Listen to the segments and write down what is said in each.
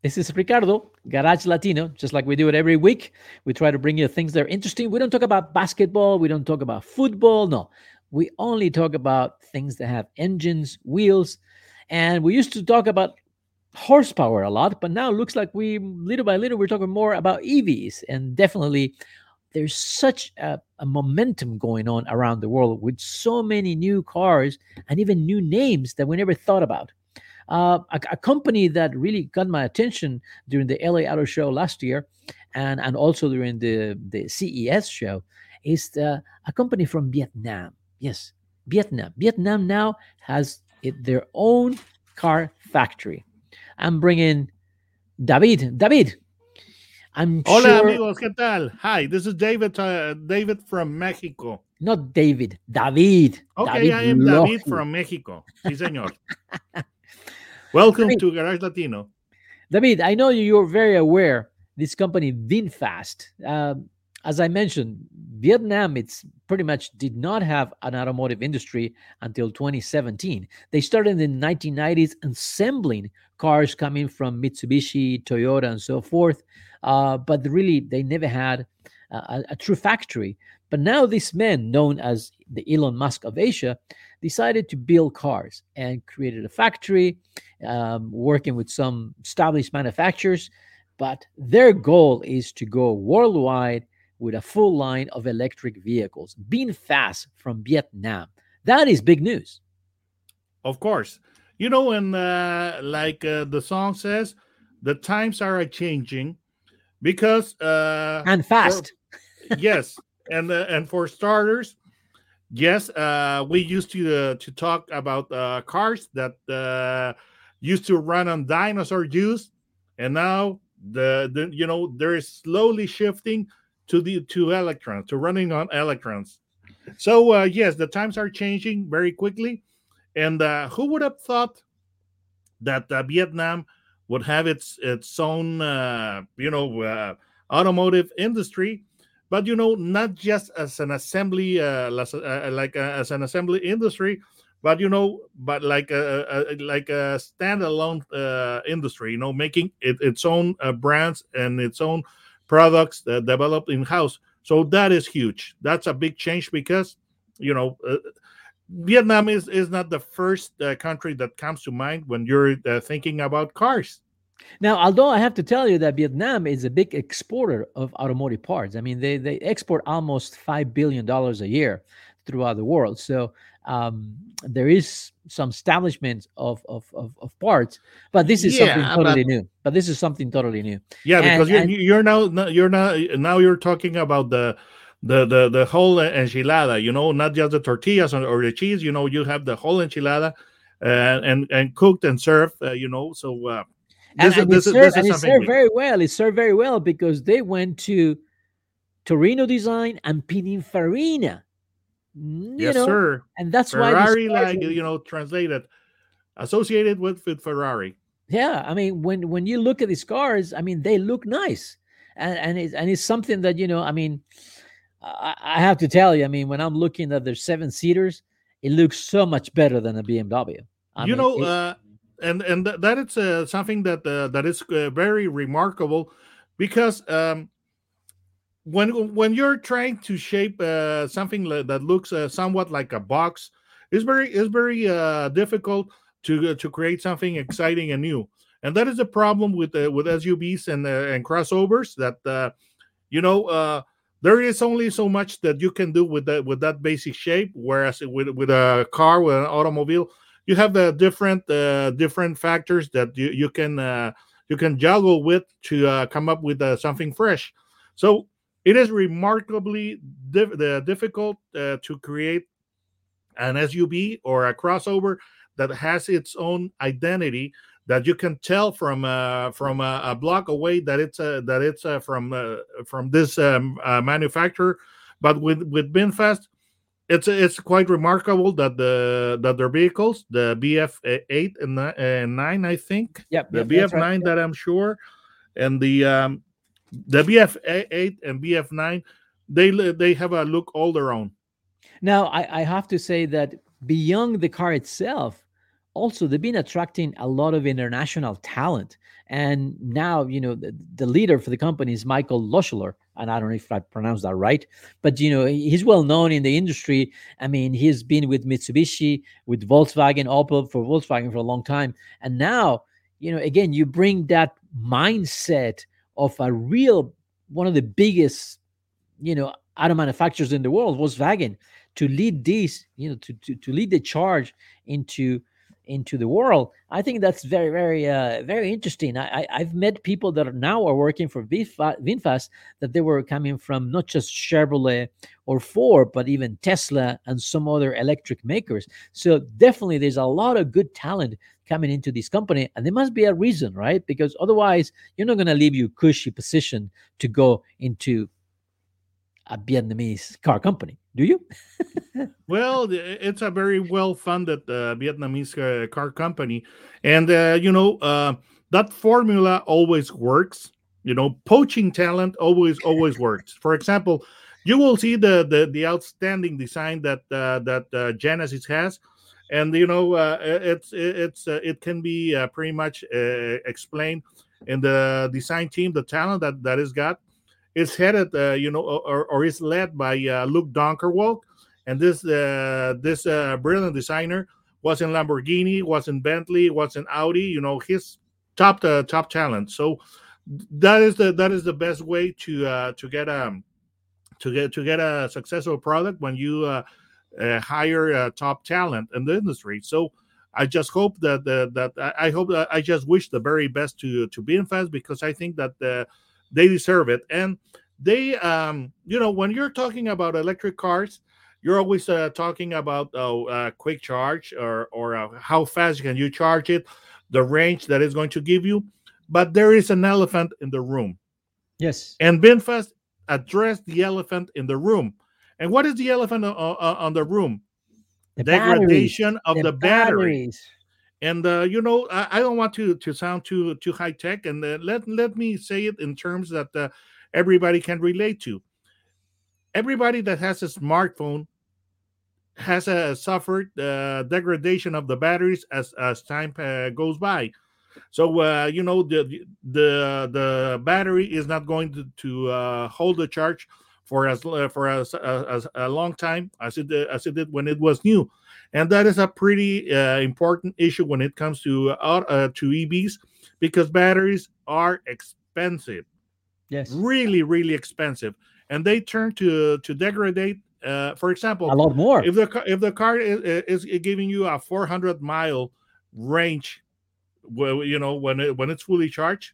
This is Ricardo, Garage Latino, just like we do it every week. We try to bring you things that are interesting. We don't talk about basketball, we don't talk about football. No, we only talk about things that have engines, wheels, and we used to talk about horsepower a lot, but now it looks like we little by little we're talking more about EVs, and definitely there's such a, a, momentum going on around the world with so many new cars and even new names that we never thought about. Uh, a, a, company that really got my attention during the LA Auto Show last year, and and also during the the CES show, is the, a company from Vietnam. Yes, Vietnam. Vietnam now has it, their own car factory. I'm bringing David. David, I'm Hola sure... amigos, ¿qué tal? Hi, this is David. Uh, David from Mexico. Not David, David. Okay, David I am Loji. David from Mexico. Sí, señor. Welcome David. to Garage Latino. David, I know you're very aware this company VinFast. Um, as I mentioned, Vietnam it's pretty much did not have an automotive industry until 2017. They started in the 1990s assembling cars coming from Mitsubishi, Toyota, and so forth. Uh, but really, they never had a, a true factory. But now, these men, known as the Elon Musk of Asia, decided to build cars and created a factory, um, working with some established manufacturers. But their goal is to go worldwide with a full line of electric vehicles, VinFast from Vietnam. That is big news. Of course. You know, and uh, like uh, the song says, the times are changing because uh, and fast. For, yes, and uh, and for starters, yes, uh, we used to uh, to talk about uh, cars that uh, used to run on dinosaur juice, and now the, the you know there is slowly shifting to the to electrons to running on electrons. So uh, yes, the times are changing very quickly, and uh, who would have thought that Vietnam would have its its own uh, you know automotive industry, but you know not just as an assembly uh, like as an assembly industry, but you know but like a, a like a standalone industry, you know, making it, its own brands and its own products uh, developed in house. So that is huge. That's a big change because, you know, uh, Vietnam is is not the first uh, country that comes to mind when you're uh, thinking about cars. Now, although I have to tell you that Vietnam is a big exporter of automotive parts. I mean, they they export almost five billion dollars a year throughout the world. So um, there is some establishment of, of, of, of, parts, but this is yeah, something totally but, new. But this is something totally new. Yeah, because and, you're, and, you're now you're now now you're talking about the the the the whole enchilada. You know, not just the tortillas or, or the cheese. You know, you have the whole enchilada, uh, and and cooked and served. Uh, you know, so. Uh, and, and it's served, and it's served very well. It served very well because they went to Torino Design and Pininfarina you yes, know? sir. And that's Ferrari, why like you know, translated, associated with, with Ferrari. Yeah, I mean, when when you look at these cars, I mean, they look nice, and and it's and it's something that you know, I mean, I, I have to tell you, I mean, when I'm looking at their seven seaters, it looks so much better than a BMW. I you mean, know, it, uh, and and th- that is uh, something that uh, that is uh, very remarkable because um, when when you're trying to shape uh, something that looks uh, somewhat like a box, it's very it's very uh, difficult to to create something exciting and new. And that is the problem with with SUVs and and crossovers that you know there is only so much that you can do with that with that basic shape. Whereas with with a car with an automobile, you have the different different factors that you you can you can juggle with to come up with something fresh. So it is remarkably dif- difficult uh, to create an SUV or a crossover that has its own identity that you can tell from uh, from a, block away that it's uh, that it's uh, from uh, from this um, uh, manufacturer. But with with VinFast, it's it's quite remarkable that the that their vehicles, the VF eight and, nine, I think, Yep. the VF right, nine yep. that I'm sure, and the um, the VF eight and VF nine, they they have a look all their own. Now, I, I have to say that beyond the car itself, also they've been attracting a lot of international talent. And now, you know, the, the leader for the company is Michael Lohscheller. And I don't know if I pronounced that right, but, you know, he's well known in the industry. I mean, he's been with Mitsubishi, with Volkswagen, Opel for Volkswagen for a long time. And now, you know, again, you bring that mindset of a real, one of the biggest, you know, auto manufacturers in the world, Volkswagen, to lead this, you know, to, to, to lead the charge into into the world. I think that's very, very, uh, very interesting. I, I, I've met people that are now are working for Vinfa- VinFast that they were coming from not just Chevrolet or Ford, but even Tesla and some other electric makers. So definitely, there's a lot of good talent coming into this company, and there must be a reason, right? Because otherwise, you're not going to leave your cushy position to go into a Vietnamese car company, do you? Well, it's a very well funded uh, Vietnamese uh, car company. And, uh, you know, uh, that formula always works. You know, poaching talent always, always works. For example, you will see the the, the outstanding design that uh, that uh, Genesis has. And you know, it's it's it can be pretty much explained in the design team. The talent that that is got is headed, uh, you know, or, or is led by uh, Luc Donckerwolke, and this uh, this brilliant designer was in Lamborghini, was in Bentley, was in Audi. You know, his top uh, top talent. So that is the that is the best way to uh, to get um to get to get a successful product when you uh, uh, hire uh, top talent in the industry. So. I just hope that that, that I- hope I just wish the very best to to VinFast because I think that uh, they deserve it. And they um you know when you're talking about electric cars you're always uh, talking about uh, uh, quick charge or or uh, how fast can you charge it the range that it's going to give you. But there is an elephant in the room. Yes. and VinFast addressed the elephant in the room. And what is the elephant on, on, on the room? The batteries, degradation of the, battery batteries. And uh, you know I, I don't want to to sound too too high tech and uh, let let me say it in terms that uh, everybody can relate to. Everybody that has a smartphone has uh, suffered uh, degradation of the batteries as as time uh, goes by. So you know the the the battery is not going to, to hold the charge for as for as, as, a long time as it as it did when it was new and that is a pretty uh, important issue when it comes to uh, uh, to EVs because batteries are expensive, Yes. really, really expensive, and they turn to to degrade. Uh, for example, A lot more. if the car, if the car is, is giving you a 400 mile range, well, you know when it, when it's fully charged,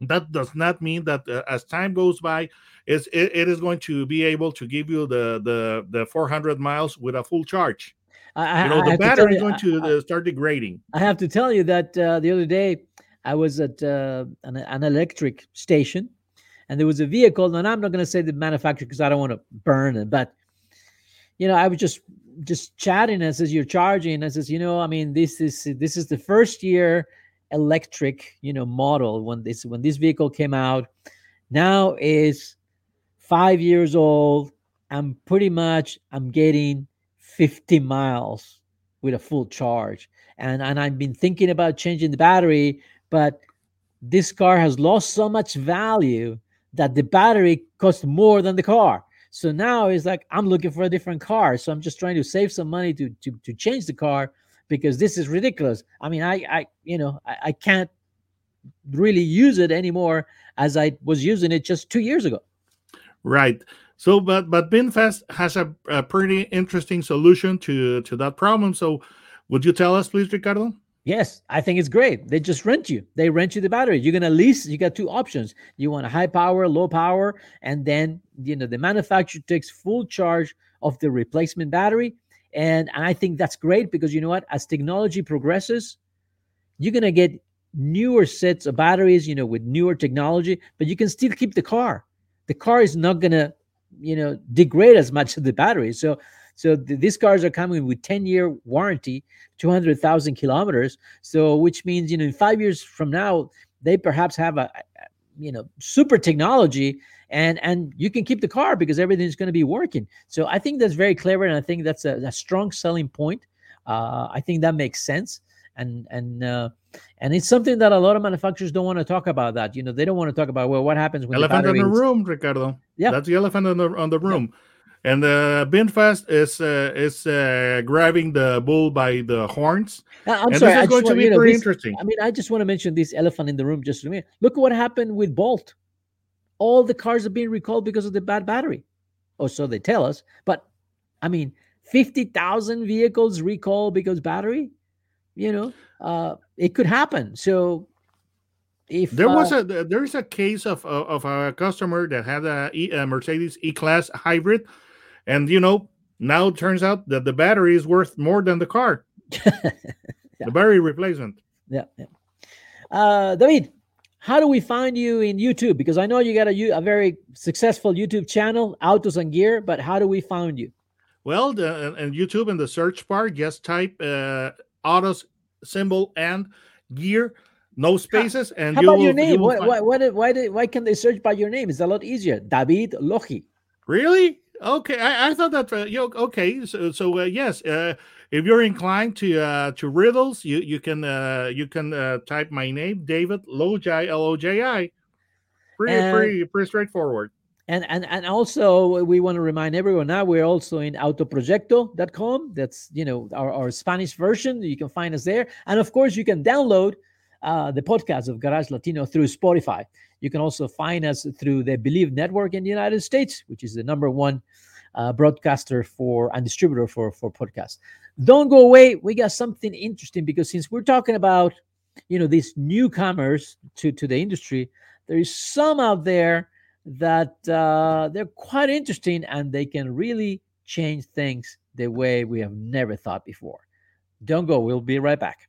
that does not mean that uh, as time goes by, it's, it, it is going to be able to give you the the the 400 miles with a full charge. I, You know the have to tell battery is you- going to I- start degrading. I have to tell you that uh, the other day I was at uh, an, an electric station and there was a vehicle, and I'm not going to say the manufacturer because I don't want to burn it, but you know, I was just just chatting and says you're charging and I says, you know, I mean, this is this is the first year electric, you know, model when this when this vehicle came out. Now is five years old. I'm pretty much I'm getting 50 miles with a full charge and and I've been thinking about changing the battery, but this car has lost so much value that the battery costs more than the car. So now it's like I'm looking for a different car. So I'm just trying to save some money to to to change the car because this is ridiculous. I mean, I I you know I, I can't really use it anymore as I was using it just two years ago. Right. So, but but VinFast has a, a pretty interesting solution to to that problem. So, would you tell us, please, Ricardo? Yes, I think it's great. They just rent you. They rent you the battery. You're gonna lease. You got two options. You want a high power, low power, and then you know the manufacturer takes full charge of the replacement battery. And, and I think that's great because you know what? As technology progresses, you're gonna get newer sets of batteries, you know, with newer technology, but you can still keep the car. The car is not gonna, you know, degrade as much as the battery. So, so th- these cars are coming with 10 year warranty, 200,000 kilometers. So, which means, you know, in five years from now, they perhaps have a, a you know, super technology and and you can keep the car because everything's going to be working. So I think that's very clever, and I think that's a, a strong selling point. Uh, I think that makes sense, and and uh, and it's something that a lot of manufacturers don't want to talk about. That you know they don't want to talk about well what happens when elephant the in the room, Ricardo. Yeah. that's the elephant in the on the room. And uh, VinFast is uh, is uh, grabbing the bull by the horns, Uh, I'm and sorry, this I is going to want- be you know, pretty this- interesting. I mean, I just want to mention this elephant in the room just a minute. Look what happened with Bolt. All the cars are being recalled because of the bad battery. Or so they tell us. But I mean, 50,000 vehicles recalled because battery, you know, uh, it could happen. So if There was uh, a there is a case of of a customer that had a, e, a Mercedes E Class hybrid, and you know now it turns out that the battery is worth more than the car. The battery replacement. yeah, yeah. Uh, David, how do we find you in YouTube? Because I know you got a, a very successful YouTube channel, Autos and Gear, but how do we find you? Well, the, and YouTube in the search bar, just type uh, autos symbol and gear, no spaces, and How you about will, your name? will Why, why, why, why, did, why can they search by your name? It's a lot easier. David Loji. Really? Okay, I, I thought that. Uh, you okay? So, so uh, yes, uh, if you're inclined to uh, to riddles, you you can uh, you can uh, type my name, David Loji L O J I. Pretty And- pretty pretty straightforward. And, and and also we want to remind everyone now we're also in autoproyecto.com. That's you know our, our Spanish version. You can find us there. And of course you can download uh, the podcast of Garage Latino through Spotify. You can also find us through the Bleav Network in the United States, which is the number one uh, broadcaster for and distributor for for podcasts. Don't go away. We got something interesting because since we're talking about you know these newcomers to to the industry, there is some out there that uh, they're quite interesting and they can really change things the way we have never thought before. Don't go. We'll be right back.